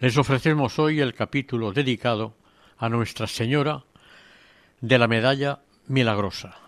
Les ofrecemos hoy el capítulo dedicado a Nuestra Señora de la Medalla Milagrosa.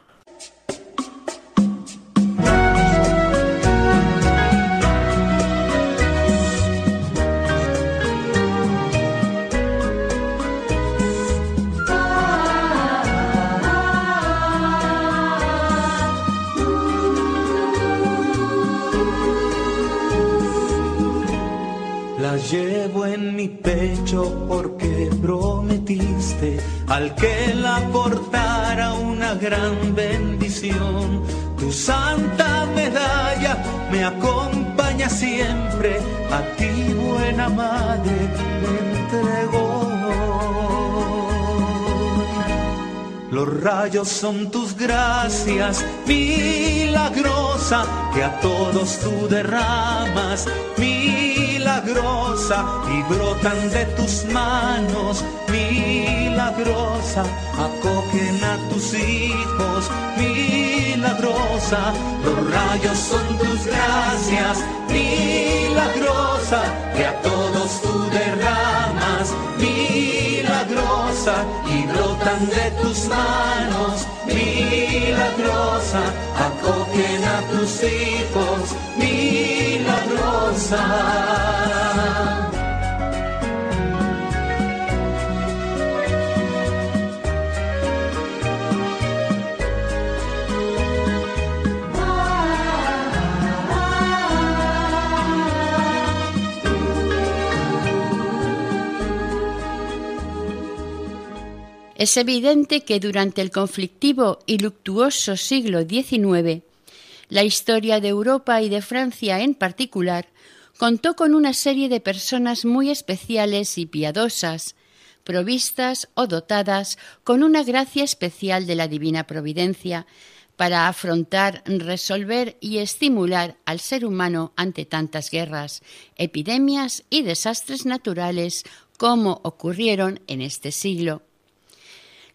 Porque prometiste al que la portara una gran bendición. Tu santa medalla me acompaña siempre, a ti buena madre me entregó. Los rayos son tus gracias, milagrosa, que a todos tú derramas, milagrosa, y brotan de tus manos, milagrosa, acogen a tus hijos, milagrosa, los rayos son tus gracias, milagrosa, que a todos tú derramas, milagrosa, y brotan de tus manos, milagrosa, acogen a tus hijos, milagrosa. Es evidente que durante el conflictivo y luctuoso siglo XIX, la historia de Europa y de Francia en particular contó con una serie de personas muy especiales y piadosas, provistas o dotadas con una gracia especial de la divina providencia para afrontar, resolver y estimular al ser humano ante tantas guerras, epidemias y desastres naturales como ocurrieron en este siglo.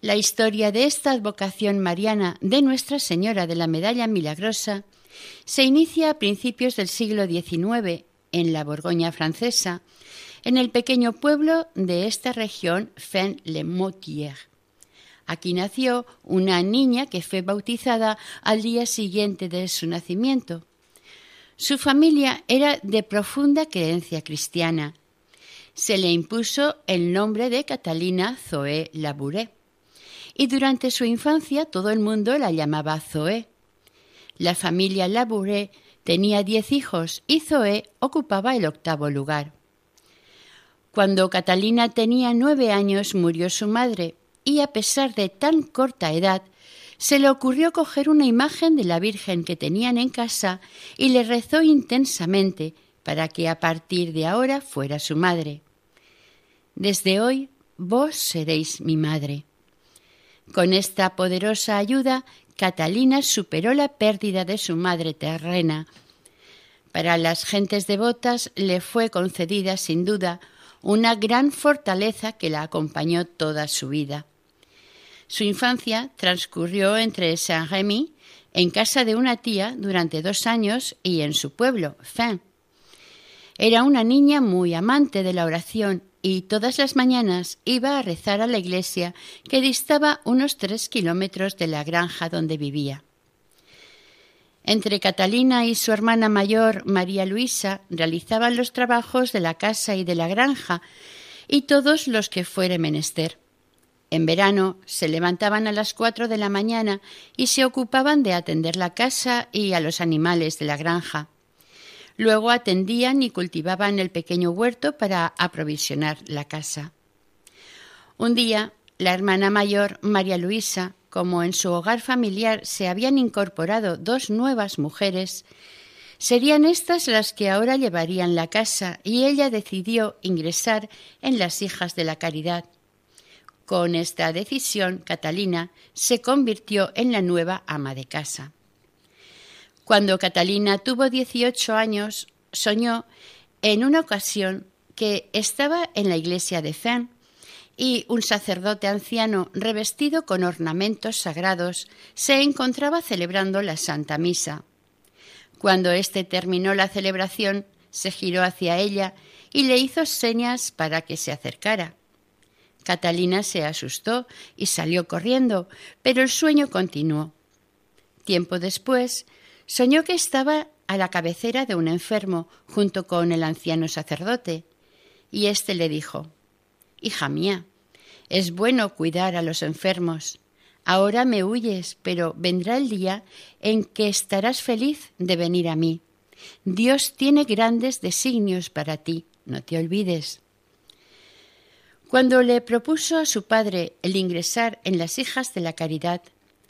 La historia de esta advocación mariana de Nuestra Señora de la Medalla Milagrosa se inicia a principios del siglo XIX en la Borgoña francesa, en el pequeño pueblo de esta región, Fen-le-Motier. Aquí nació una niña que fue bautizada al día siguiente de su nacimiento. Su familia era de profunda creencia cristiana. Se le impuso el nombre de Catalina Zoé Labouré y durante su infancia todo el mundo la llamaba Zoé. La familia Labouré tenía diez hijos y Zoé ocupaba el octavo lugar. Cuando Catalina tenía nueve años murió su madre y a pesar de tan corta edad se le ocurrió coger una imagen de la Virgen que tenían en casa y le rezó intensamente para que a partir de ahora fuera su madre. Desde hoy vos seréis mi madre. Con esta poderosa ayuda, Catalina superó la pérdida de su madre terrena. Para las gentes devotas le fue concedida, sin duda, una gran fortaleza que la acompañó toda su vida. Su infancia transcurrió entre Saint-Rémy, en casa de una tía, durante dos años, y en su pueblo, Fin. Era una niña muy amante de la oración y todas las mañanas iba a rezar a la iglesia que distaba unos tres kilómetros de la granja donde vivía. Entre Catalina y su hermana mayor, María Luisa, realizaban los trabajos de la casa y de la granja y todos los que fuere menester. En verano se levantaban a las cuatro de la mañana y se ocupaban de atender la casa y a los animales de la granja. Luego atendían y cultivaban el pequeño huerto para aprovisionar la casa. Un día, la hermana mayor, María Luisa, como en su hogar familiar se habían incorporado dos nuevas mujeres, Serían estas las que ahora llevarían la casa y ella decidió ingresar en las hijas de la caridad. Con esta decisión, Catalina se convirtió en la nueva ama de casa. Cuando Catalina tuvo 18 años, soñó en una ocasión que estaba en la iglesia de Fen y un sacerdote anciano revestido con ornamentos sagrados se encontraba celebrando la Santa Misa. Cuando éste terminó la celebración, se giró hacia ella y le hizo señas para que se acercara. Catalina se asustó y salió corriendo, pero el sueño continuó. Tiempo después, soñó que estaba a la cabecera de un enfermo junto con el anciano sacerdote, y éste le dijo Hija mía, es bueno cuidar a los enfermos. Ahora me huyes, pero vendrá el día en que estarás feliz de venir a mí. Dios tiene grandes designios para ti, no te olvides. Cuando le propuso a su padre el ingresar en las hijas de la caridad,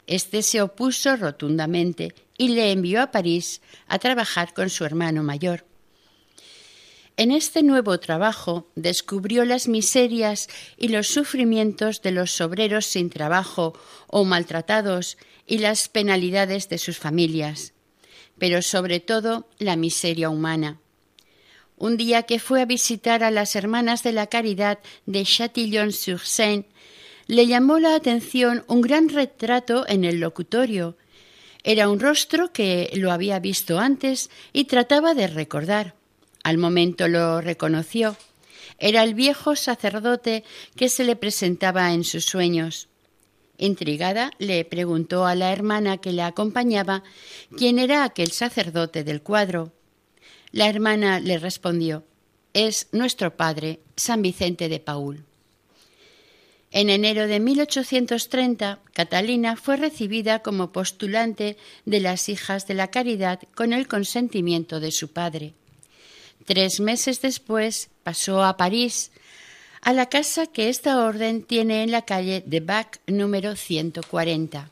éste se opuso rotundamente y le envió a París a trabajar con su hermano mayor. En este nuevo trabajo descubrió las miserias y los sufrimientos de los obreros sin trabajo o maltratados y las penalidades de sus familias, pero sobre todo la miseria humana. Un día que fue a visitar a las hermanas de la caridad de Châtillon-sur-Seine, le llamó la atención un gran retrato en el locutorio. Era un rostro que lo había visto antes y trataba de recordar. Al momento lo reconoció. Era el viejo sacerdote que se le presentaba en sus sueños. Intrigada, le preguntó a la hermana que la acompañaba quién era aquel sacerdote del cuadro. La hermana le respondió Es nuestro padre, San Vicente de Paul. En enero de 1830, Catalina fue recibida como postulante de las Hijas de la Caridad con el consentimiento de su padre. Tres meses después pasó a París, a la casa que esta orden tiene en la calle de Bac número 140.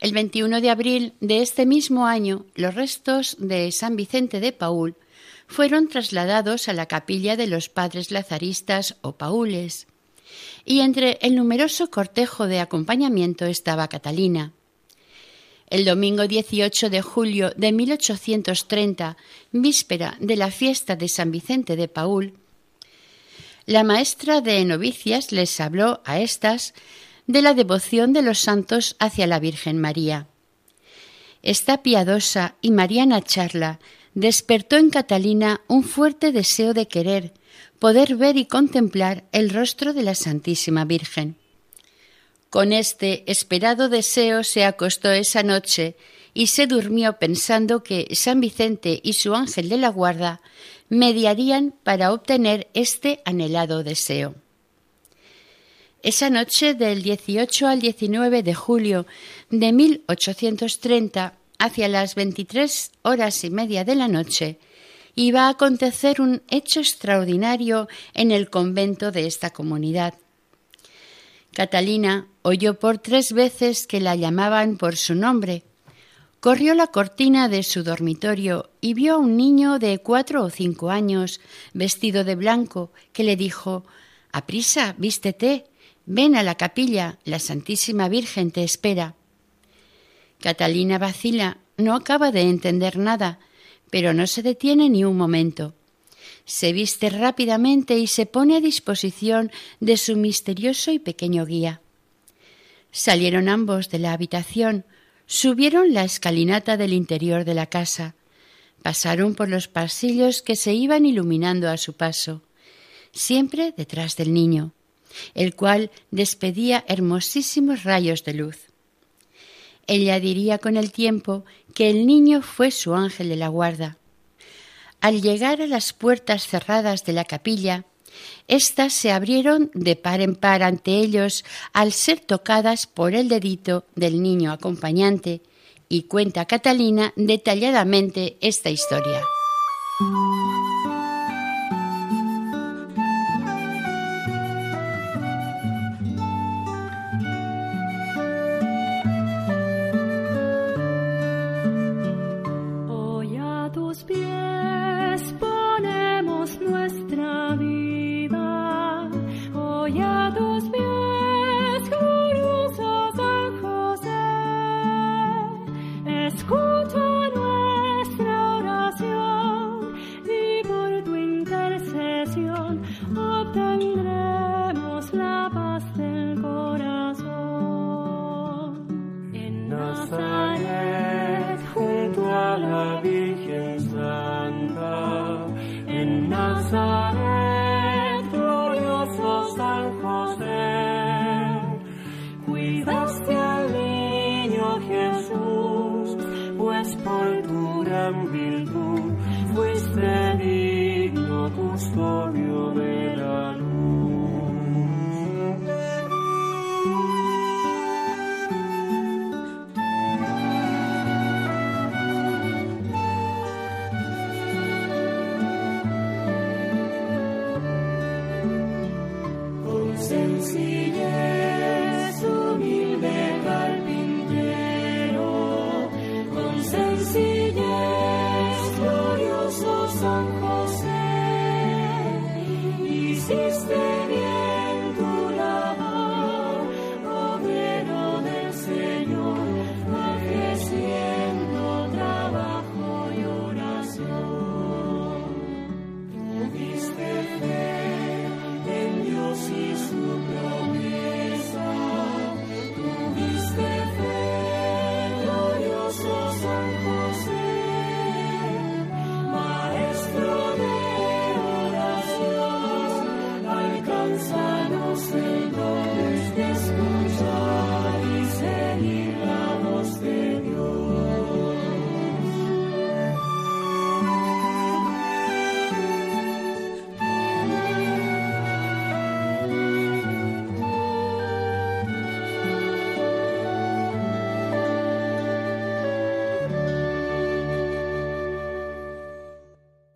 El 21 de abril de este mismo año, los restos de San Vicente de Paul fueron trasladados a la capilla de los padres lazaristas o paules, y entre el numeroso cortejo de acompañamiento estaba Catalina. El domingo 18 de julio de 1830, víspera de la fiesta de San Vicente de Paul, la maestra de novicias les habló a estas de la devoción de los santos hacia la Virgen María. Esta piadosa y mariana charla despertó en Catalina un fuerte deseo de querer, poder ver y contemplar el rostro de la Santísima Virgen. Con este esperado deseo se acostó esa noche y se durmió pensando que San Vicente y su ángel de la guarda mediarían para obtener este anhelado deseo. Esa noche del 18 al 19 de julio de 1830, hacia las 23 horas y media de la noche, iba a acontecer un hecho extraordinario en el convento de esta comunidad. Catalina oyó por tres veces que la llamaban por su nombre. Corrió la cortina de su dormitorio y vio a un niño de cuatro o cinco años, vestido de blanco, que le dijo Aprisa, vístete, ven a la capilla, la Santísima Virgen te espera. Catalina vacila, no acaba de entender nada, pero no se detiene ni un momento se viste rápidamente y se pone a disposición de su misterioso y pequeño guía. Salieron ambos de la habitación, subieron la escalinata del interior de la casa, pasaron por los pasillos que se iban iluminando a su paso, siempre detrás del niño, el cual despedía hermosísimos rayos de luz. Ella diría con el tiempo que el niño fue su ángel de la guarda, al llegar a las puertas cerradas de la capilla, éstas se abrieron de par en par ante ellos al ser tocadas por el dedito del niño acompañante, y cuenta Catalina detalladamente esta historia.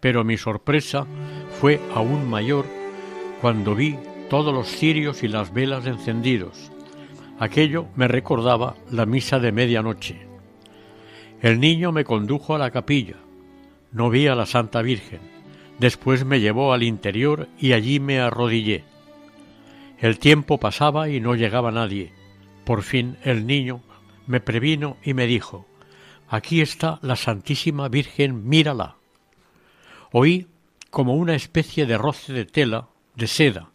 Pero mi sorpresa fue aún mayor cuando vi todos los cirios y las velas encendidos. Aquello me recordaba la misa de medianoche. El niño me condujo a la capilla. No vi a la Santa Virgen. Después me llevó al interior y allí me arrodillé. El tiempo pasaba y no llegaba nadie. Por fin el niño me previno y me dijo Aquí está la Santísima Virgen, mírala. Oí como una especie de roce de tela, de seda.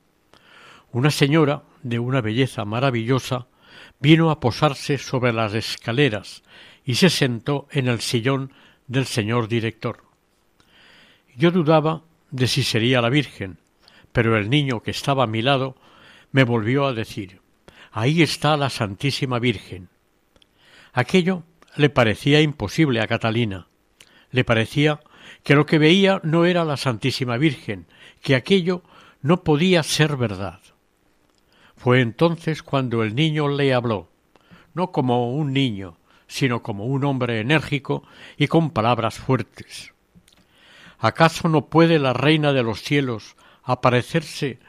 Una señora, de una belleza maravillosa, vino a posarse sobre las escaleras y se sentó en el sillón del señor director. Yo dudaba de si sería la Virgen, pero el niño que estaba a mi lado me volvió a decir Ahí está la Santísima Virgen. Aquello le parecía imposible a Catalina. Le parecía que lo que veía no era la Santísima Virgen, que aquello no podía ser verdad. Fue entonces cuando el niño le habló, no como un niño, sino como un hombre enérgico y con palabras fuertes. ¿Acaso no puede la Reina de los cielos aparecerse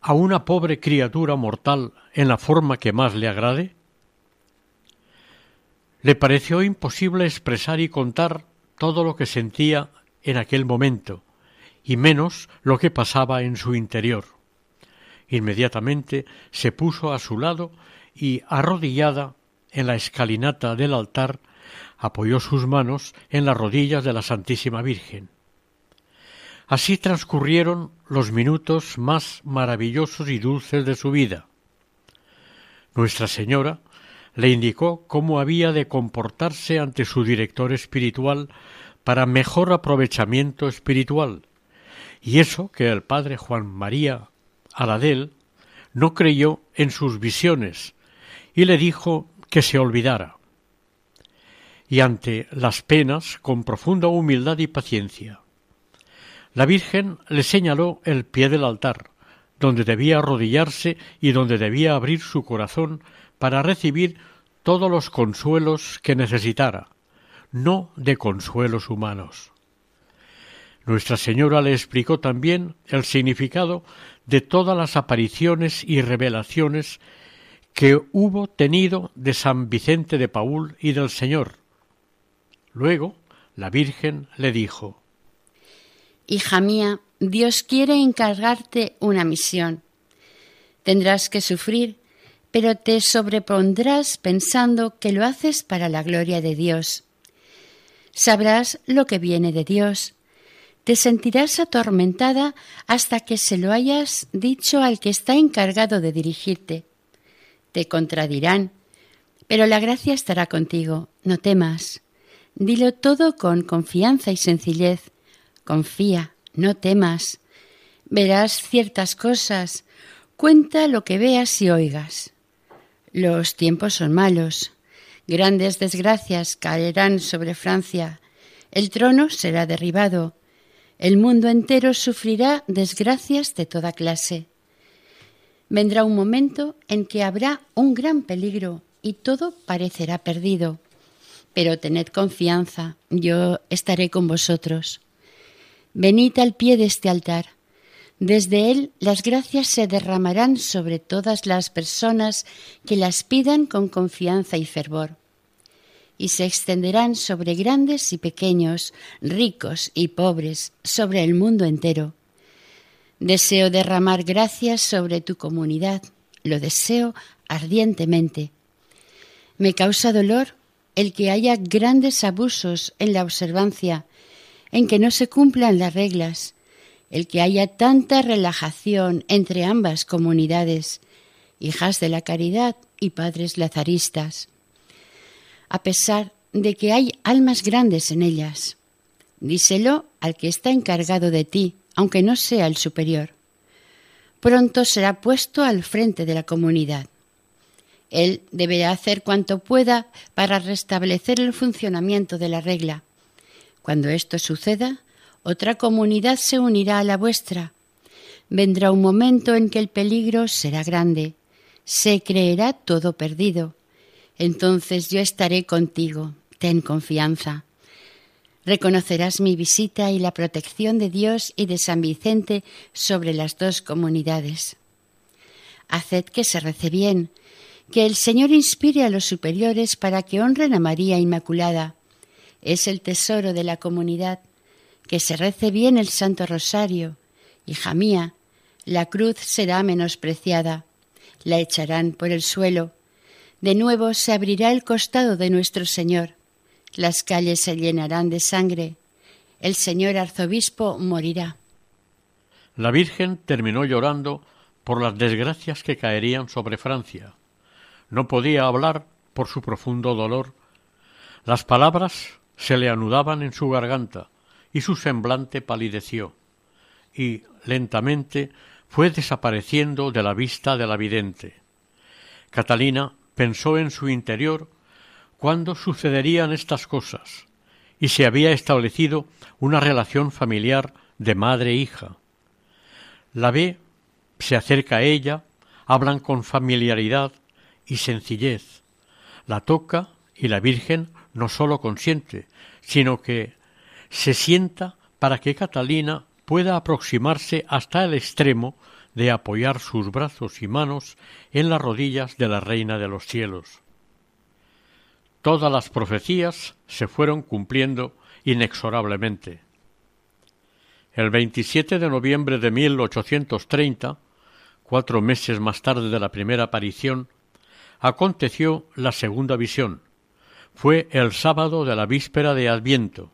a una pobre criatura mortal en la forma que más le agrade? Le pareció imposible expresar y contar todo lo que sentía en aquel momento, y menos lo que pasaba en su interior. Inmediatamente se puso a su lado y, arrodillada en la escalinata del altar, apoyó sus manos en las rodillas de la Santísima Virgen. Así transcurrieron los minutos más maravillosos y dulces de su vida. Nuestra Señora le indicó cómo había de comportarse ante su director espiritual para mejor aprovechamiento espiritual, y eso que el padre Juan María Aladel no creyó en sus visiones y le dijo que se olvidara. Y ante las penas, con profunda humildad y paciencia. La Virgen le señaló el pie del altar, donde debía arrodillarse y donde debía abrir su corazón para recibir todos los consuelos que necesitara, no de consuelos humanos. Nuestra Señora le explicó también el significado de todas las apariciones y revelaciones que hubo tenido de San Vicente de Paul y del Señor. Luego la Virgen le dijo Hija mía, Dios quiere encargarte una misión. Tendrás que sufrir pero te sobrepondrás pensando que lo haces para la gloria de Dios. Sabrás lo que viene de Dios. Te sentirás atormentada hasta que se lo hayas dicho al que está encargado de dirigirte. Te contradirán, pero la gracia estará contigo, no temas. Dilo todo con confianza y sencillez. Confía, no temas. Verás ciertas cosas. Cuenta lo que veas y oigas. Los tiempos son malos. Grandes desgracias caerán sobre Francia. El trono será derribado. El mundo entero sufrirá desgracias de toda clase. Vendrá un momento en que habrá un gran peligro y todo parecerá perdido. Pero tened confianza, yo estaré con vosotros. Venid al pie de este altar. Desde él las gracias se derramarán sobre todas las personas que las pidan con confianza y fervor. Y se extenderán sobre grandes y pequeños, ricos y pobres, sobre el mundo entero. Deseo derramar gracias sobre tu comunidad, lo deseo ardientemente. Me causa dolor el que haya grandes abusos en la observancia, en que no se cumplan las reglas, el que haya tanta relajación entre ambas comunidades, hijas de la caridad y padres lazaristas, a pesar de que hay almas grandes en ellas. Díselo al que está encargado de ti, aunque no sea el superior. Pronto será puesto al frente de la comunidad. Él deberá hacer cuanto pueda para restablecer el funcionamiento de la regla. Cuando esto suceda, otra comunidad se unirá a la vuestra. Vendrá un momento en que el peligro será grande. Se creerá todo perdido. Entonces yo estaré contigo. Ten confianza. Reconocerás mi visita y la protección de Dios y de San Vicente sobre las dos comunidades. Haced que se rece bien, que el Señor inspire a los superiores para que honren a María Inmaculada. Es el tesoro de la comunidad. Que se rece bien el Santo Rosario. Hija mía, la cruz será menospreciada. La echarán por el suelo. De nuevo se abrirá el costado de nuestro Señor las calles se llenarán de sangre. El señor arzobispo morirá. La Virgen terminó llorando por las desgracias que caerían sobre Francia. No podía hablar por su profundo dolor. Las palabras se le anudaban en su garganta y su semblante palideció y lentamente fue desapareciendo de la vista de la vidente. Catalina pensó en su interior cuándo sucederían estas cosas y se había establecido una relación familiar de madre e hija. La ve, se acerca a ella, hablan con familiaridad y sencillez. La toca y la Virgen no sólo consiente, sino que se sienta para que Catalina pueda aproximarse hasta el extremo de apoyar sus brazos y manos en las rodillas de la Reina de los cielos todas las profecías se fueron cumpliendo inexorablemente. El 27 de noviembre de 1830, cuatro meses más tarde de la primera aparición, aconteció la segunda visión. Fue el sábado de la víspera de Adviento.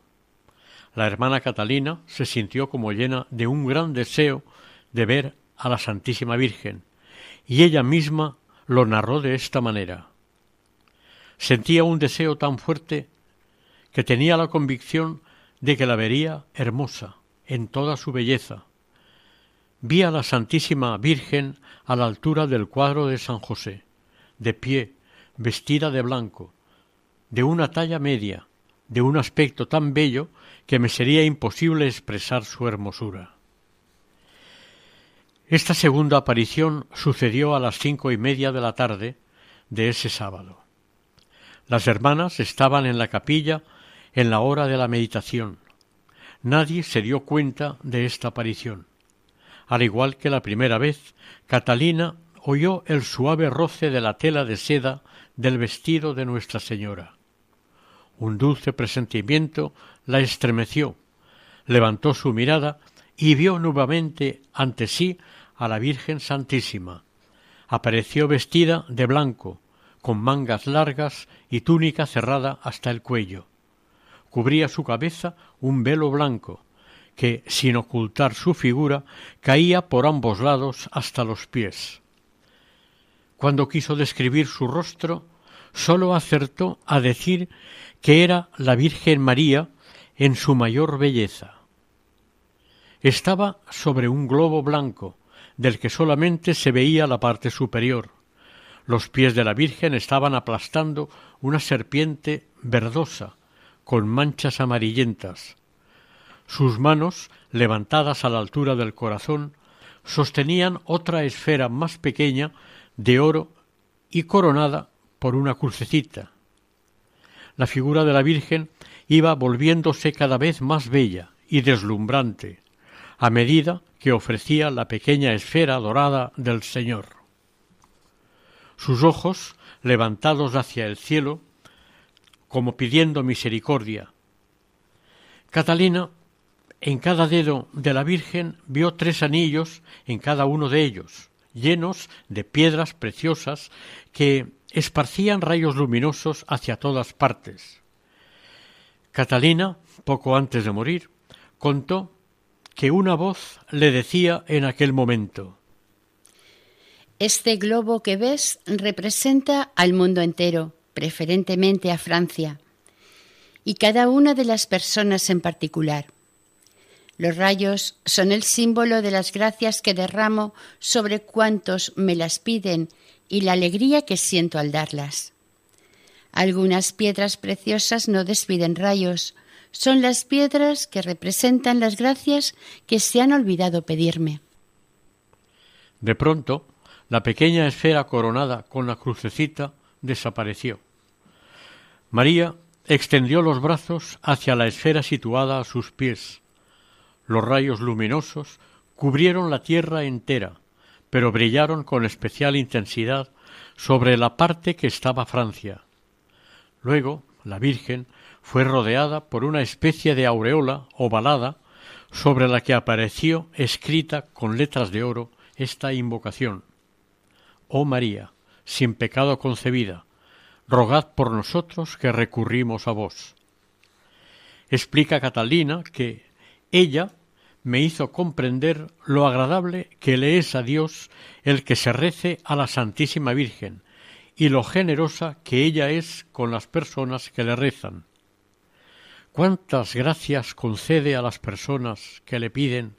La hermana Catalina se sintió como llena de un gran deseo de ver a la Santísima Virgen, y ella misma lo narró de esta manera. Sentía un deseo tan fuerte que tenía la convicción de que la vería hermosa en toda su belleza. Vi a la Santísima Virgen a la altura del cuadro de San José, de pie, vestida de blanco, de una talla media, de un aspecto tan bello que me sería imposible expresar su hermosura. Esta segunda aparición sucedió a las cinco y media de la tarde de ese sábado. Las hermanas estaban en la capilla en la hora de la meditación. Nadie se dio cuenta de esta aparición. Al igual que la primera vez, Catalina oyó el suave roce de la tela de seda del vestido de Nuestra Señora. Un dulce presentimiento la estremeció, levantó su mirada y vio nuevamente ante sí a la Virgen Santísima. Apareció vestida de blanco, con mangas largas y túnica cerrada hasta el cuello. Cubría su cabeza un velo blanco, que, sin ocultar su figura, caía por ambos lados hasta los pies. Cuando quiso describir su rostro, sólo acertó a decir que era la Virgen María en su mayor belleza. Estaba sobre un globo blanco, del que solamente se veía la parte superior. Los pies de la Virgen estaban aplastando una serpiente verdosa, con manchas amarillentas. Sus manos, levantadas a la altura del corazón, sostenían otra esfera más pequeña de oro y coronada por una crucecita. La figura de la Virgen iba volviéndose cada vez más bella y deslumbrante, a medida que ofrecía la pequeña esfera dorada del Señor. Sus ojos, levantados hacia el cielo, como pidiendo misericordia. Catalina, en cada dedo de la Virgen, vio tres anillos en cada uno de ellos, llenos de piedras preciosas que esparcían rayos luminosos hacia todas partes. Catalina, poco antes de morir, contó que una voz le decía en aquel momento Este globo que ves representa al mundo entero, preferentemente a Francia, y cada una de las personas en particular. Los rayos son el símbolo de las gracias que derramo sobre cuantos me las piden y la alegría que siento al darlas. Algunas piedras preciosas no despiden rayos, son las piedras que representan las gracias que se han olvidado pedirme. De pronto, la pequeña esfera coronada con la crucecita desapareció. María extendió los brazos hacia la esfera situada a sus pies. Los rayos luminosos cubrieron la tierra entera, pero brillaron con especial intensidad sobre la parte que estaba Francia. Luego, la Virgen fue rodeada por una especie de aureola ovalada sobre la que apareció escrita con letras de oro esta invocación Oh María, sin pecado concebida, rogad por nosotros que recurrimos a vos. Explica Catalina que ella me hizo comprender lo agradable que le es a Dios el que se rece a la Santísima Virgen y lo generosa que ella es con las personas que le rezan. Cuántas gracias concede a las personas que le piden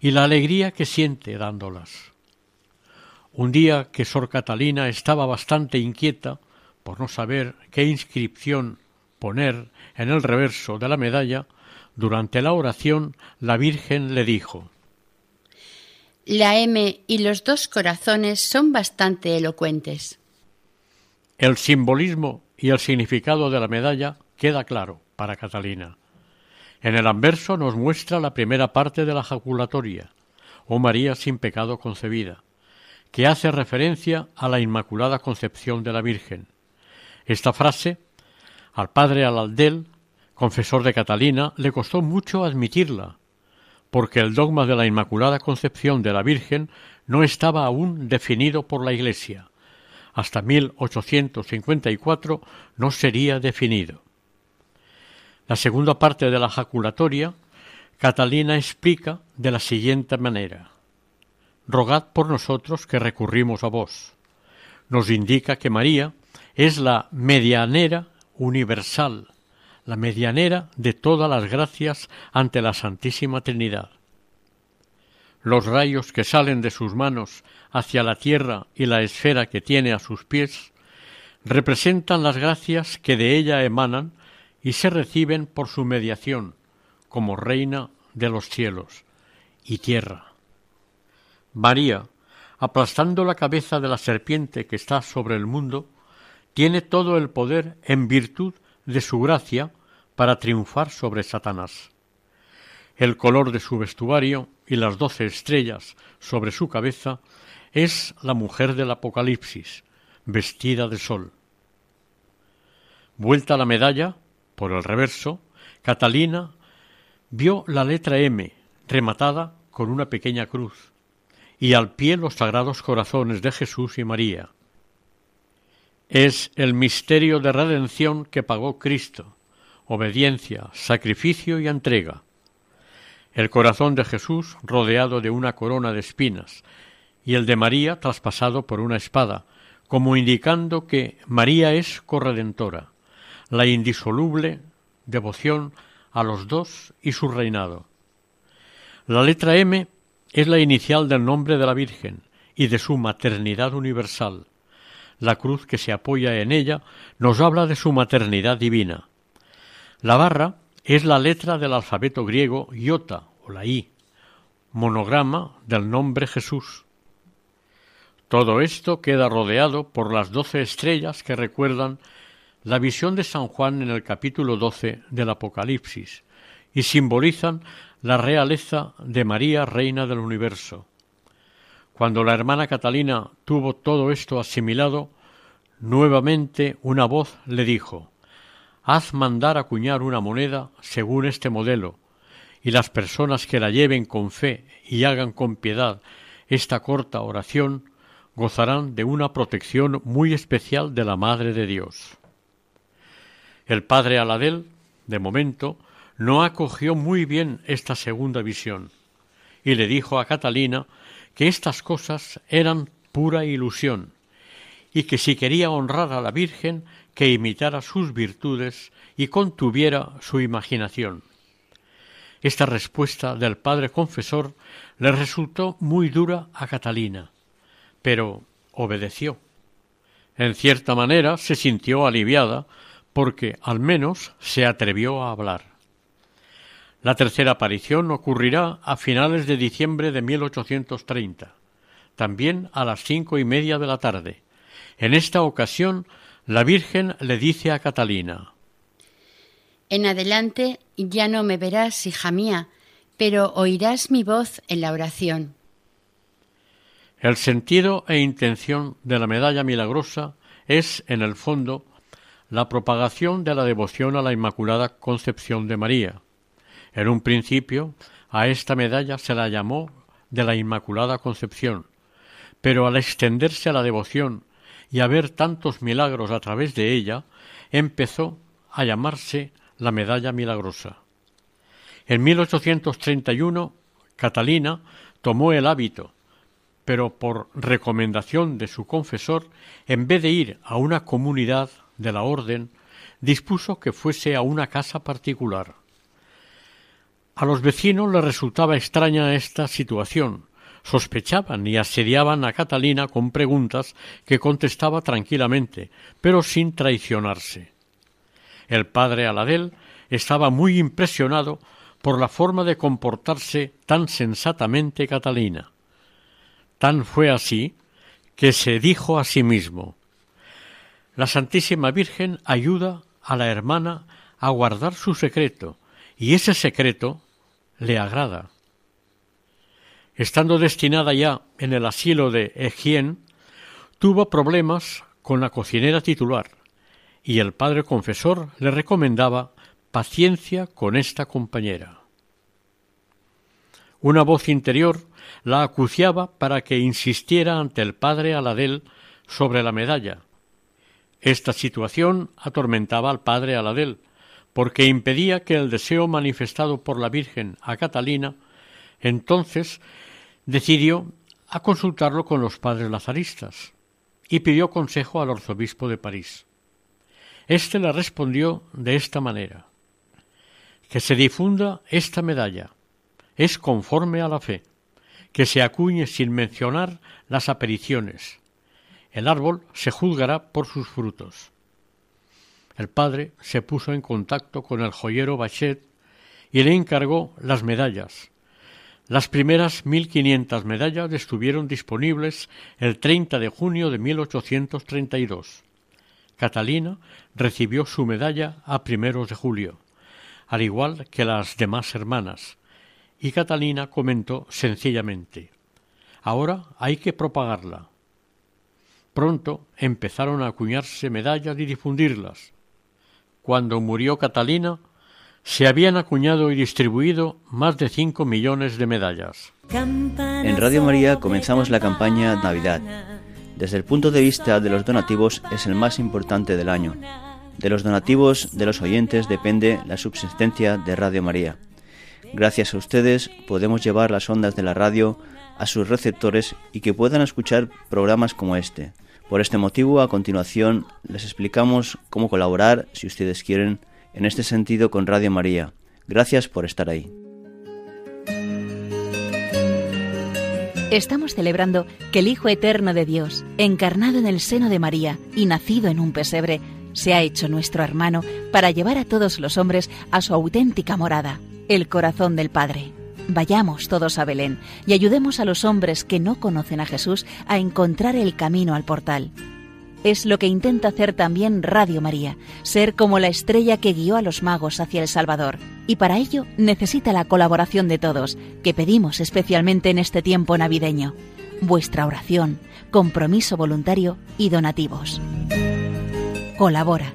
y la alegría que siente dándolas. Un día que Sor Catalina estaba bastante inquieta por no saber qué inscripción poner en el reverso de la medalla, durante la oración la Virgen le dijo La M y los dos corazones son bastante elocuentes. El simbolismo y el significado de la medalla queda claro para Catalina. En el anverso nos muestra la primera parte de la jaculatoria, o oh María sin pecado concebida, que hace referencia a la Inmaculada Concepción de la Virgen. Esta frase, al padre Alaldel, confesor de Catalina, le costó mucho admitirla, porque el dogma de la Inmaculada Concepción de la Virgen no estaba aún definido por la Iglesia. Hasta 1854 no sería definido. La segunda parte de la jaculatoria, Catalina explica de la siguiente manera. Rogad por nosotros que recurrimos a vos. Nos indica que María es la medianera universal, la medianera de todas las gracias ante la Santísima Trinidad. Los rayos que salen de sus manos hacia la tierra y la esfera que tiene a sus pies representan las gracias que de ella emanan y se reciben por su mediación como reina de los cielos y tierra. María, aplastando la cabeza de la serpiente que está sobre el mundo, tiene todo el poder en virtud de su gracia para triunfar sobre Satanás. El color de su vestuario y las doce estrellas sobre su cabeza es la mujer del Apocalipsis, vestida de sol. Vuelta la medalla, por el reverso, Catalina vio la letra M rematada con una pequeña cruz y al pie los sagrados corazones de Jesús y María. Es el misterio de redención que pagó Cristo, obediencia, sacrificio y entrega. El corazón de Jesús rodeado de una corona de espinas y el de María traspasado por una espada, como indicando que María es corredentora la indisoluble devoción a los dos y su reinado. La letra M es la inicial del nombre de la Virgen y de su maternidad universal. La cruz que se apoya en ella nos habla de su maternidad divina. La barra es la letra del alfabeto griego iota o la I, monograma del nombre Jesús. Todo esto queda rodeado por las doce estrellas que recuerdan la visión de San Juan en el capítulo doce del Apocalipsis y simbolizan la realeza de María, Reina del Universo. Cuando la hermana Catalina tuvo todo esto asimilado, nuevamente una voz le dijo Haz mandar acuñar una moneda según este modelo, y las personas que la lleven con fe y hagan con piedad esta corta oración gozarán de una protección muy especial de la Madre de Dios. El padre Aladel, de momento, no acogió muy bien esta segunda visión, y le dijo a Catalina que estas cosas eran pura ilusión, y que si quería honrar a la Virgen, que imitara sus virtudes y contuviera su imaginación. Esta respuesta del padre confesor le resultó muy dura a Catalina, pero obedeció. En cierta manera se sintió aliviada porque al menos se atrevió a hablar. La tercera aparición ocurrirá a finales de diciembre de 1830, también a las cinco y media de la tarde. En esta ocasión la Virgen le dice a Catalina en adelante ya no me verás, hija mía, pero oirás mi voz en la oración. El sentido e intención de la medalla milagrosa es, en el fondo, la propagación de la devoción a la Inmaculada Concepción de María. En un principio, a esta medalla se la llamó de la Inmaculada Concepción, pero al extenderse a la devoción y a ver tantos milagros a través de ella, empezó a llamarse la medalla milagrosa. En 1831 Catalina tomó el hábito, pero por recomendación de su confesor, en vez de ir a una comunidad de la orden, dispuso que fuese a una casa particular. A los vecinos les resultaba extraña esta situación, sospechaban y asediaban a Catalina con preguntas que contestaba tranquilamente, pero sin traicionarse. El padre Aladel estaba muy impresionado por la forma de comportarse tan sensatamente Catalina. Tan fue así que se dijo a sí mismo La Santísima Virgen ayuda a la hermana a guardar su secreto, y ese secreto le agrada. Estando destinada ya en el asilo de Ejien, tuvo problemas con la cocinera titular, y el padre confesor le recomendaba paciencia con esta compañera. Una voz interior la acuciaba para que insistiera ante el padre Aladel sobre la medalla. Esta situación atormentaba al padre Aladel, porque impedía que el deseo manifestado por la Virgen a Catalina entonces decidió a consultarlo con los padres lazaristas y pidió consejo al arzobispo de París. Este le respondió de esta manera que se difunda esta medalla es conforme a la fe, que se acuñe sin mencionar las apariciones. El árbol se juzgará por sus frutos. El padre se puso en contacto con el joyero Bachet y le encargó las medallas. Las primeras mil quinientas medallas estuvieron disponibles el 30 de junio de 1832. Catalina recibió su medalla a primeros de julio, al igual que las demás hermanas, y Catalina comentó sencillamente Ahora hay que propagarla. Pronto empezaron a acuñarse medallas y difundirlas. Cuando murió Catalina, se habían acuñado y distribuido más de cinco millones de medallas. En Radio María comenzamos la campaña Navidad desde el punto de vista de los donativos es el más importante del año. De los donativos de los oyentes depende la subsistencia de Radio María. Gracias a ustedes podemos llevar las ondas de la radio a sus receptores y que puedan escuchar programas como este. Por este motivo, a continuación les explicamos cómo colaborar, si ustedes quieren, en este sentido con Radio María. Gracias por estar ahí. Estamos celebrando que el Hijo Eterno de Dios, encarnado en el seno de María y nacido en un pesebre, se ha hecho nuestro hermano para llevar a todos los hombres a su auténtica morada, el corazón del Padre. Vayamos todos a Belén y ayudemos a los hombres que no conocen a Jesús a encontrar el camino al portal. Es lo que intenta hacer también Radio María, ser como la estrella que guió a los magos hacia el Salvador. Y para ello necesita la colaboración de todos, que pedimos especialmente en este tiempo navideño. Vuestra oración, compromiso voluntario y donativos. Colabora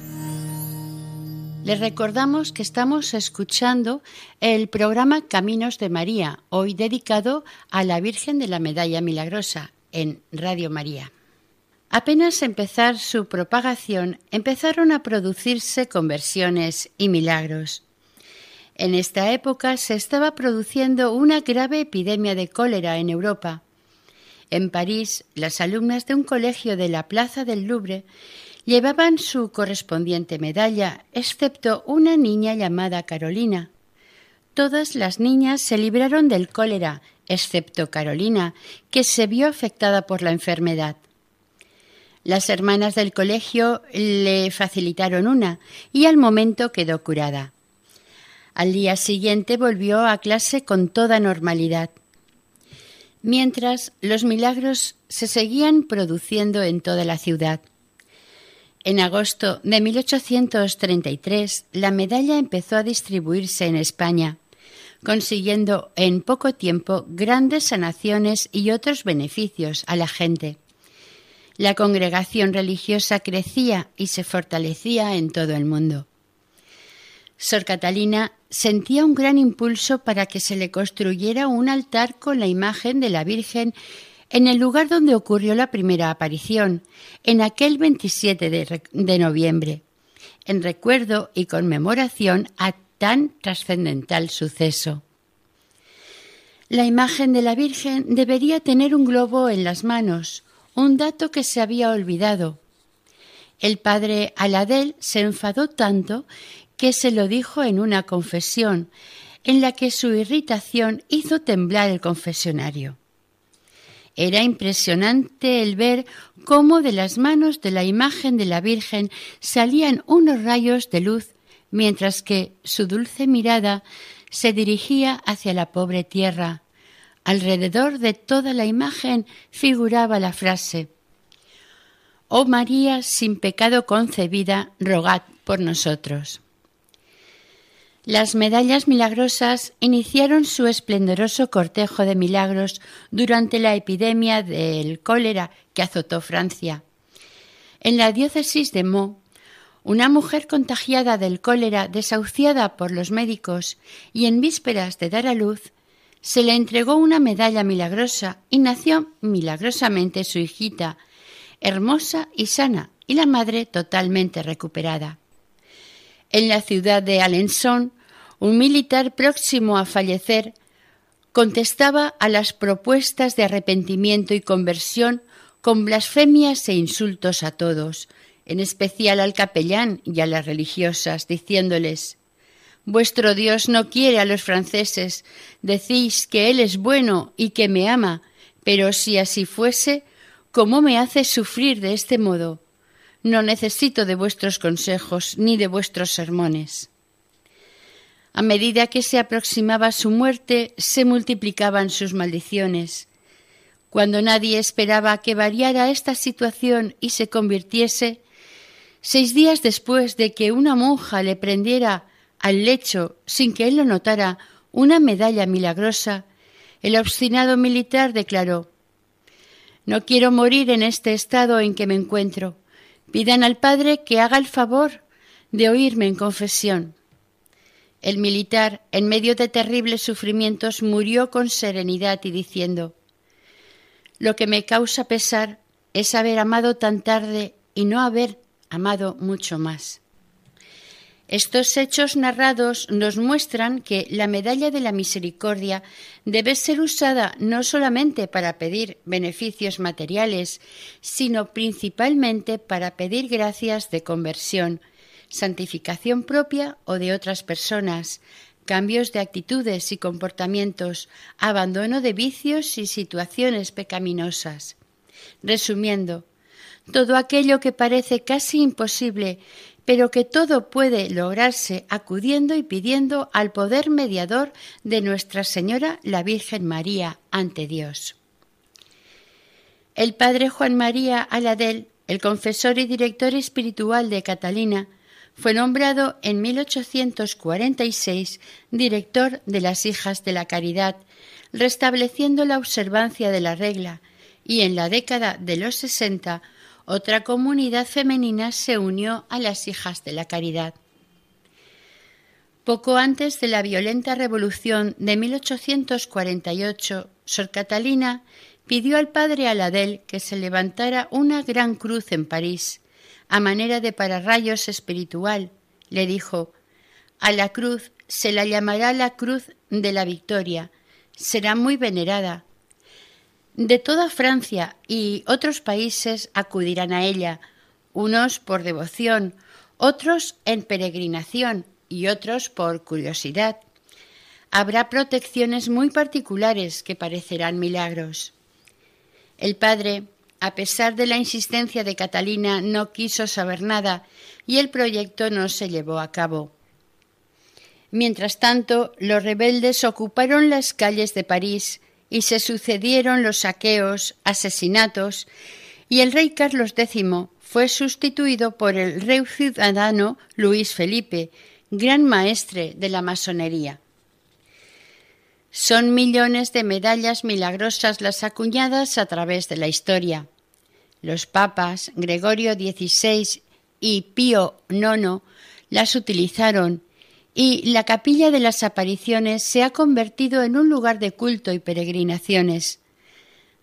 Les recordamos que estamos escuchando el programa Caminos de María, hoy dedicado a la Virgen de la Medalla Milagrosa en Radio María. Apenas empezar su propagación, empezaron a producirse conversiones y milagros. En esta época se estaba produciendo una grave epidemia de cólera en Europa. En París, las alumnas de un colegio de la Plaza del Louvre Llevaban su correspondiente medalla, excepto una niña llamada Carolina. Todas las niñas se libraron del cólera, excepto Carolina, que se vio afectada por la enfermedad. Las hermanas del colegio le facilitaron una y al momento quedó curada. Al día siguiente volvió a clase con toda normalidad. Mientras, los milagros se seguían produciendo en toda la ciudad. En agosto de 1833, la medalla empezó a distribuirse en España, consiguiendo en poco tiempo grandes sanaciones y otros beneficios a la gente. La congregación religiosa crecía y se fortalecía en todo el mundo. Sor Catalina sentía un gran impulso para que se le construyera un altar con la imagen de la Virgen en el lugar donde ocurrió la primera aparición, en aquel 27 de, noviembre, en recuerdo y conmemoración a tan trascendental suceso. La imagen de la Virgen debería tener un globo en las manos, un dato que se había olvidado. El padre Aladel se enfadó tanto que se lo dijo en una confesión, en la que su irritación hizo temblar el confesionario. Era impresionante el ver cómo de las manos de la imagen de la Virgen salían unos rayos de luz, mientras que su dulce mirada se dirigía hacia la pobre tierra. Alrededor de toda la imagen figuraba la frase Oh María sin pecado concebida, rogad por nosotros. Las medallas milagrosas iniciaron su esplendoroso cortejo de milagros durante la epidemia del cólera que azotó Francia. En la diócesis de Meaux, una mujer contagiada del cólera, desahuciada por los médicos y en vísperas de dar a luz, se le entregó una medalla milagrosa y nació milagrosamente su hijita, hermosa y sana, y la madre totalmente recuperada. En la ciudad de Alençon, un militar próximo a fallecer contestaba a las propuestas de arrepentimiento y conversión con blasfemias e insultos a todos, en especial al capellán y a las religiosas, diciéndoles Vuestro Dios no quiere a los franceses, decís que Él es bueno y que me ama, pero si así fuese, ¿cómo me hace sufrir de este modo? No necesito de vuestros consejos ni de vuestros sermones. A medida que se aproximaba su muerte, se multiplicaban sus maldiciones. Cuando nadie esperaba que variara esta situación y se convirtiese, seis días después de que una monja le prendiera al lecho sin que él lo notara una medalla milagrosa, el obstinado militar declaró No quiero morir en este estado en que me encuentro. Pidan al Padre que haga el favor de oírme en confesión. El militar, en medio de terribles sufrimientos, murió con serenidad y diciendo lo que me causa pesar es haber amado tan tarde y no haber amado mucho más. Estos hechos narrados nos muestran que la medalla de la misericordia debe ser usada no solamente para pedir beneficios materiales, sino principalmente para pedir gracias de conversión, santificación propia o de otras personas, cambios de actitudes y comportamientos, abandono de vicios y situaciones pecaminosas. Resumiendo, todo aquello que parece casi imposible, pero que todo puede lograrse acudiendo y pidiendo al poder mediador de Nuestra Señora la Virgen María ante Dios. El padre Juan María Aladel, el confesor y director espiritual de Catalina, fue nombrado en 1846 director de las Hijas de la Caridad, restableciendo la observancia de la regla, y en la década de los sesenta otra comunidad femenina se unió a las Hijas de la Caridad. Poco antes de la violenta revolución de 1848, Sor Catalina pidió al padre Aladel que se levantara una gran cruz en París, a manera de pararrayos espiritual, le dijo A la cruz se la llamará la cruz de la victoria, será muy venerada. De toda Francia y otros países acudirán a ella, unos por devoción, otros en peregrinación y otros por curiosidad. Habrá protecciones muy particulares que parecerán milagros. El padre a pesar de la insistencia de Catalina, no quiso saber nada y el proyecto no se llevó a cabo. Mientras tanto, los rebeldes ocuparon las calles de París y se sucedieron los saqueos, asesinatos, y el rey Carlos X fue sustituido por el rey ciudadano Luis Felipe, gran maestre de la masonería. Son millones de medallas milagrosas las acuñadas a través de la historia. Los papas Gregorio XVI y Pío IX las utilizaron y la capilla de las apariciones se ha convertido en un lugar de culto y peregrinaciones.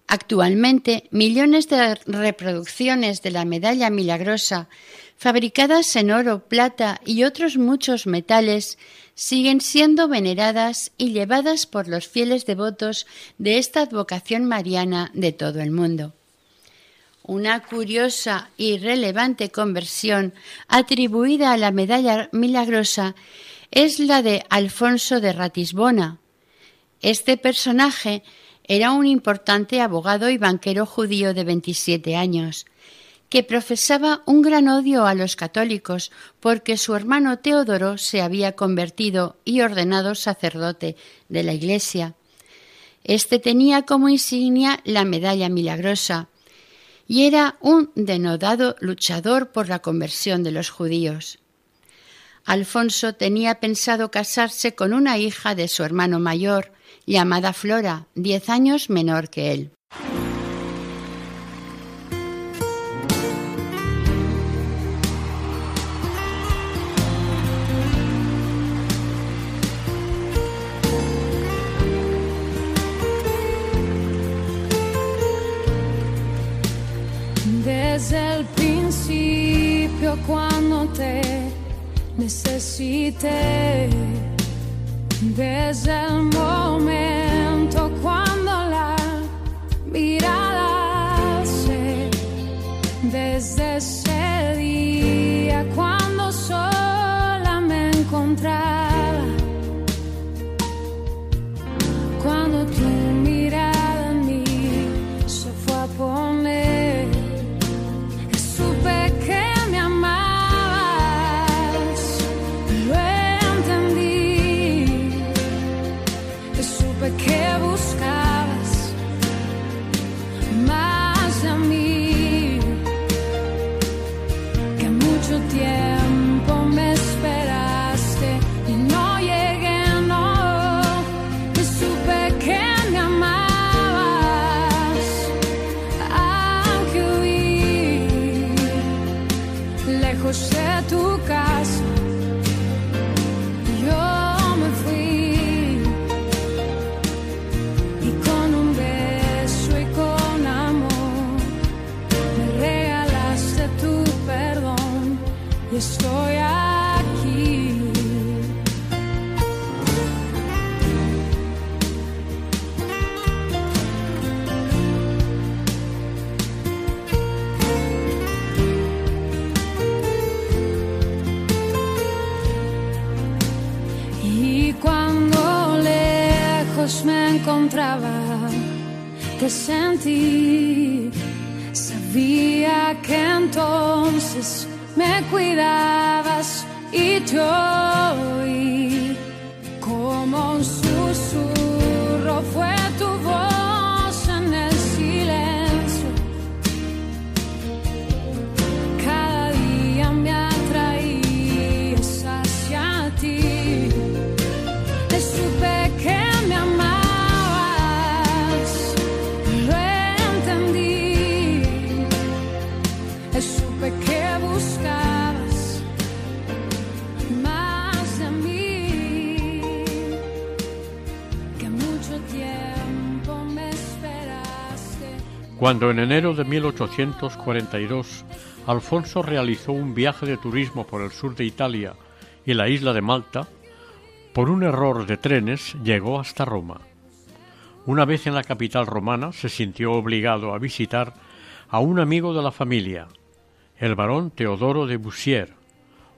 Actualmente, millones de reproducciones de la medalla milagrosa, fabricadas en oro, plata y otros muchos metales, siguen siendo veneradas y llevadas por los fieles devotos de esta advocación mariana de todo el mundo. Una curiosa y relevante conversión atribuida a la medalla milagrosa es la de Alfonso de Ratisbona. Este personaje era un importante abogado y banquero judío de 27 años, que profesaba un gran odio a los católicos porque su hermano Teodoro se había convertido y ordenado sacerdote de la Iglesia. Este tenía como insignia la medalla milagrosa y era un denodado luchador por la conversión de los judíos. Alfonso tenía pensado casarse con una hija de su hermano mayor, llamada Flora, diez años menor que él. Necesité, desde el momento estoy aquí. Y cuando lejos me encontraba, te sentí. Sabía que entonces me cuidabas en enero de 1842 Alfonso realizó un viaje de turismo por el sur de Italia y la isla de Malta, por un error de trenes llegó hasta Roma. Una vez en la capital romana se sintió obligado a visitar a un amigo de la familia, el barón Teodoro de Bussier,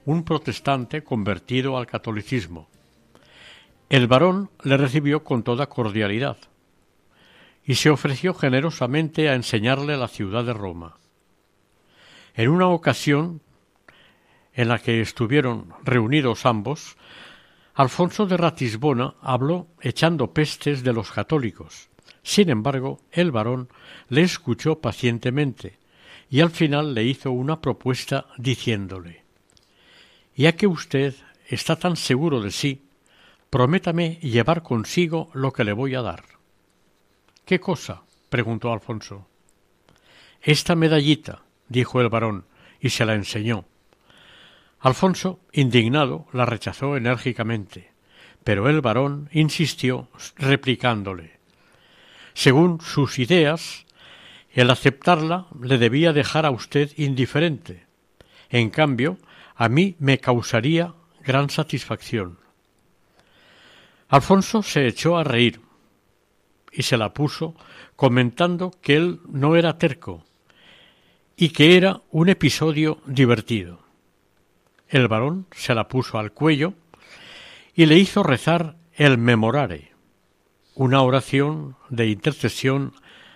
un protestante convertido al catolicismo. El barón le recibió con toda cordialidad y se ofreció generosamente a enseñarle la ciudad de Roma. En una ocasión en la que estuvieron reunidos ambos, Alfonso de Ratisbona habló echando pestes de los católicos. Sin embargo, el varón le escuchó pacientemente y al final le hizo una propuesta diciéndole Ya que usted está tan seguro de sí, prométame llevar consigo lo que le voy a dar. ¿Qué cosa? preguntó Alfonso. Esta medallita, dijo el varón, y se la enseñó. Alfonso, indignado, la rechazó enérgicamente, pero el varón insistió, replicándole Según sus ideas, el aceptarla le debía dejar a usted indiferente. En cambio, a mí me causaría gran satisfacción. Alfonso se echó a reír y se la puso comentando que él no era terco y que era un episodio divertido. El varón se la puso al cuello y le hizo rezar el memorare, una oración de intercesión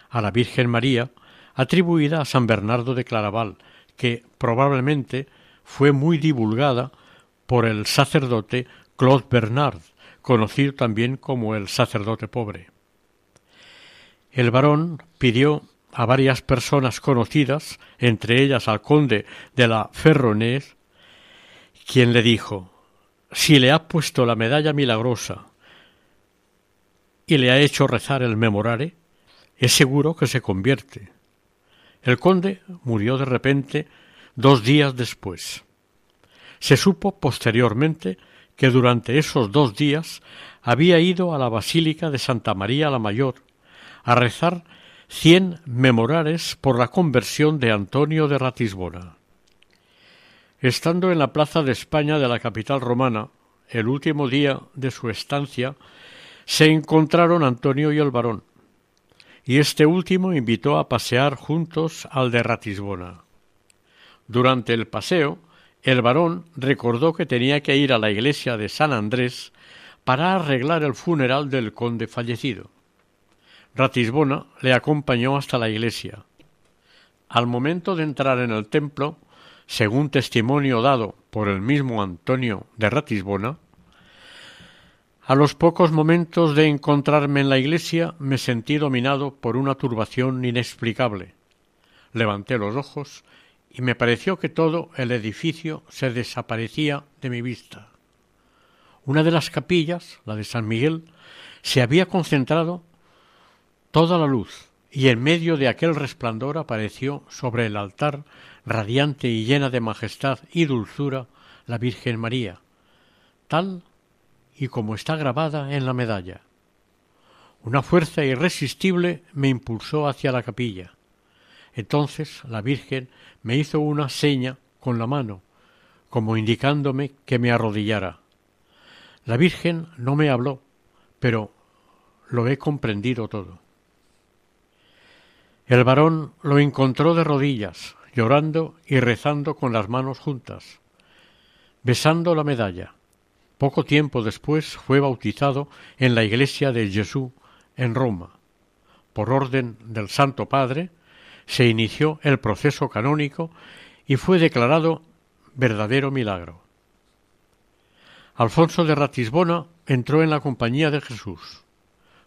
a la Virgen María atribuida a San Bernardo de Claraval, que probablemente fue muy divulgada por el sacerdote Claude Bernard, conocido también como el sacerdote pobre. El varón pidió a varias personas conocidas, entre ellas al conde de la Ferronés, quien le dijo si le ha puesto la medalla milagrosa y le ha hecho rezar el memorare, es seguro que se convierte. El conde murió de repente dos días después. Se supo posteriormente que durante esos dos días había ido a la Basílica de Santa María la Mayor a rezar cien memorares por la conversión de Antonio de Ratisbona. Estando en la plaza de España de la capital romana, el último día de su estancia, se encontraron Antonio y el varón, y este último invitó a pasear juntos al de Ratisbona. Durante el paseo, el varón recordó que tenía que ir a la iglesia de San Andrés para arreglar el funeral del conde fallecido. Ratisbona le acompañó hasta la iglesia. Al momento de entrar en el templo, según testimonio dado por el mismo Antonio de Ratisbona, a los pocos momentos de encontrarme en la iglesia me sentí dominado por una turbación inexplicable. Levanté los ojos y me pareció que todo el edificio se desaparecía de mi vista. Una de las capillas, la de San Miguel, se había concentrado toda la luz y en medio de aquel resplandor apareció sobre el altar, radiante y llena de majestad y dulzura, la Virgen María, tal y como está grabada en la medalla. Una fuerza irresistible me impulsó hacia la capilla. Entonces la Virgen me hizo una seña con la mano, como indicándome que me arrodillara. La Virgen no me habló, pero lo he comprendido todo. El varón lo encontró de rodillas, llorando y rezando con las manos juntas, besando la medalla. Poco tiempo después fue bautizado en la iglesia de Jesús en Roma. Por orden del Santo Padre, se inició el proceso canónico y fue declarado verdadero milagro. Alfonso de Ratisbona entró en la compañía de Jesús.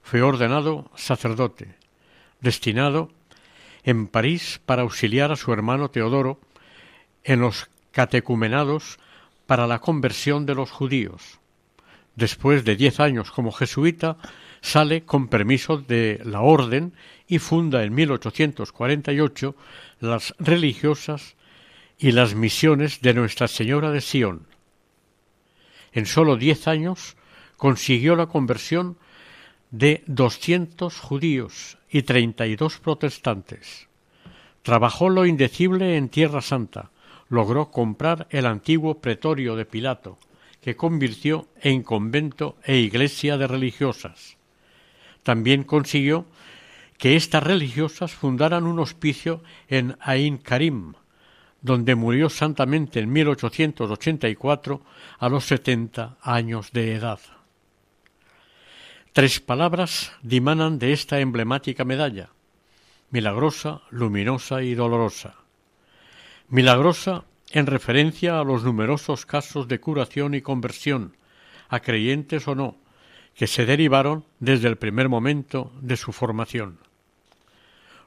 Fue ordenado sacerdote, destinado en París para auxiliar a su hermano Teodoro en los catecumenados para la conversión de los judíos. Después de diez años como jesuita, sale con permiso de la orden y funda en 1848 las religiosas y las misiones de Nuestra Señora de Sion. En sólo diez años consiguió la conversión de doscientos judíos y treinta y dos protestantes. Trabajó lo indecible en Tierra Santa, logró comprar el antiguo pretorio de Pilato, que convirtió en convento e iglesia de religiosas. También consiguió que estas religiosas fundaran un hospicio en Ain Karim, donde murió santamente en 1884 a los setenta años de edad. Tres palabras dimanan de esta emblemática medalla milagrosa, luminosa y dolorosa. Milagrosa en referencia a los numerosos casos de curación y conversión, a creyentes o no, que se derivaron desde el primer momento de su formación.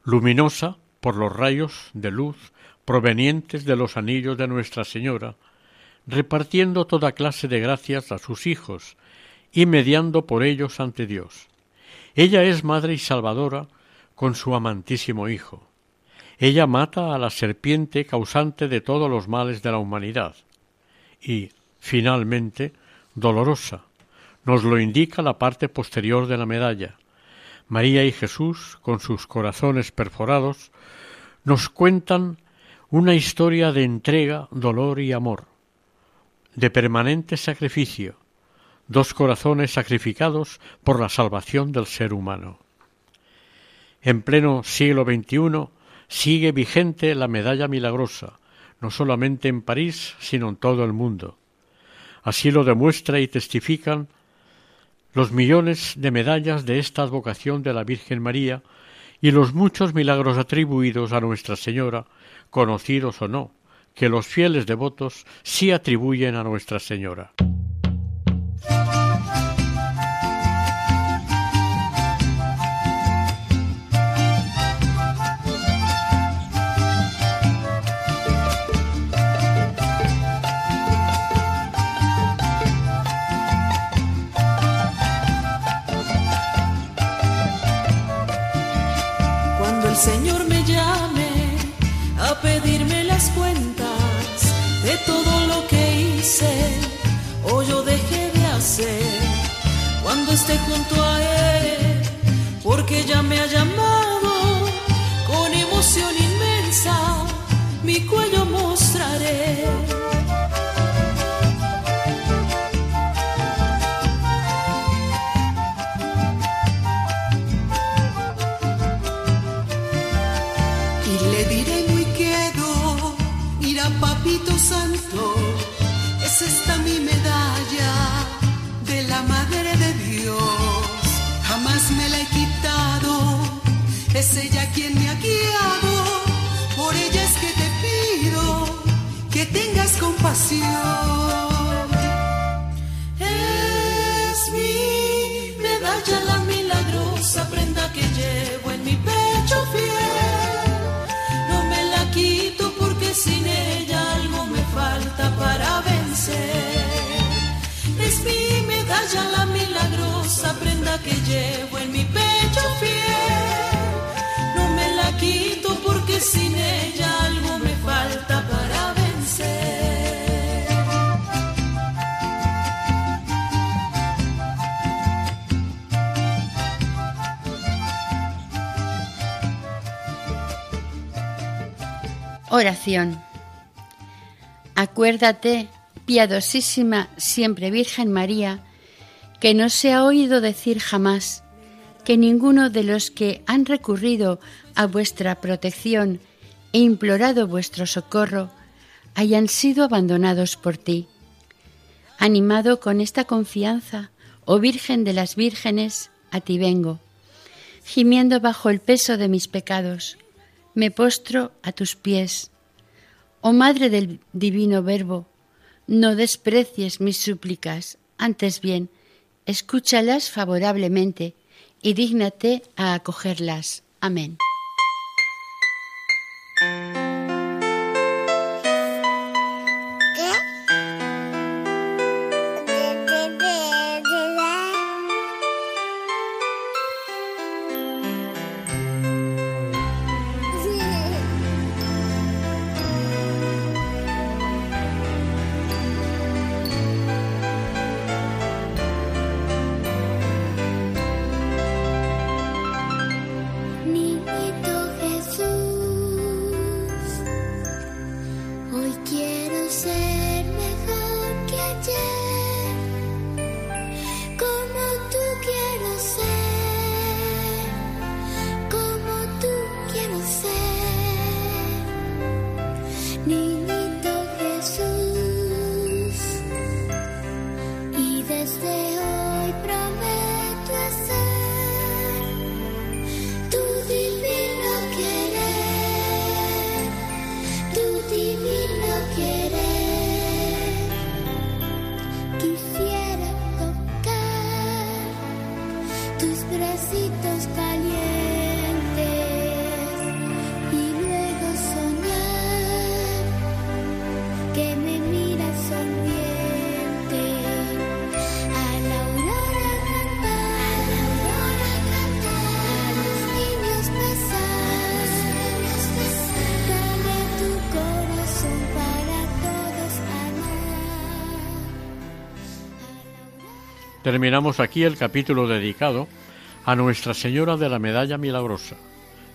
Luminosa por los rayos de luz provenientes de los anillos de Nuestra Señora, repartiendo toda clase de gracias a sus hijos y mediando por ellos ante Dios. Ella es madre y salvadora con su amantísimo Hijo. Ella mata a la serpiente causante de todos los males de la humanidad. Y, finalmente, dolorosa. Nos lo indica la parte posterior de la medalla. María y Jesús, con sus corazones perforados, nos cuentan una historia de entrega, dolor y amor, de permanente sacrificio, dos corazones sacrificados por la salvación del ser humano. En pleno siglo XXI sigue vigente la medalla milagrosa, no solamente en París, sino en todo el mundo. Así lo demuestra y testifican los millones de medallas de esta advocación de la Virgen María y los muchos milagros atribuidos a Nuestra Señora, conocidos o no, que los fieles devotos sí atribuyen a Nuestra Señora. Esté junto a Él, porque ya me ha llamado con emoción inmensa, mi cuello mostraré. Es ella quien me ha guiado, por ella es que te pido que tengas compasión. Es mi medalla la milagrosa prenda que llevo en mi pecho fiel. No me la quito porque sin ella algo me falta para vencer. Es mi medalla la milagrosa prenda que llevo en mi pecho sin ella algo me falta para vencer. Oración. Acuérdate, piadosísima siempre Virgen María, que no se ha oído decir jamás, que ninguno de los que han recurrido a vuestra protección e implorado vuestro socorro hayan sido abandonados por ti. Animado con esta confianza, oh Virgen de las vírgenes, a ti vengo. Gimiendo bajo el peso de mis pecados, me postro a tus pies. Oh Madre del Divino Verbo, no desprecies mis súplicas, antes bien, escúchalas favorablemente y dígnate a acogerlas. Amén. Terminamos aquí el capítulo dedicado a Nuestra Señora de la Medalla Milagrosa,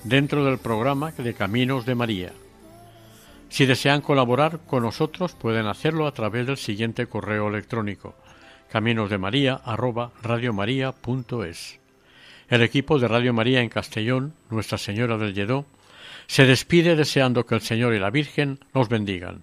dentro del programa de Caminos de María. Si desean colaborar con nosotros pueden hacerlo a través del siguiente correo electrónico caminosdemaria@radiomaria.es. El equipo de Radio María en Castellón, Nuestra Señora del Lledó, se despide deseando que el Señor y la Virgen nos bendigan.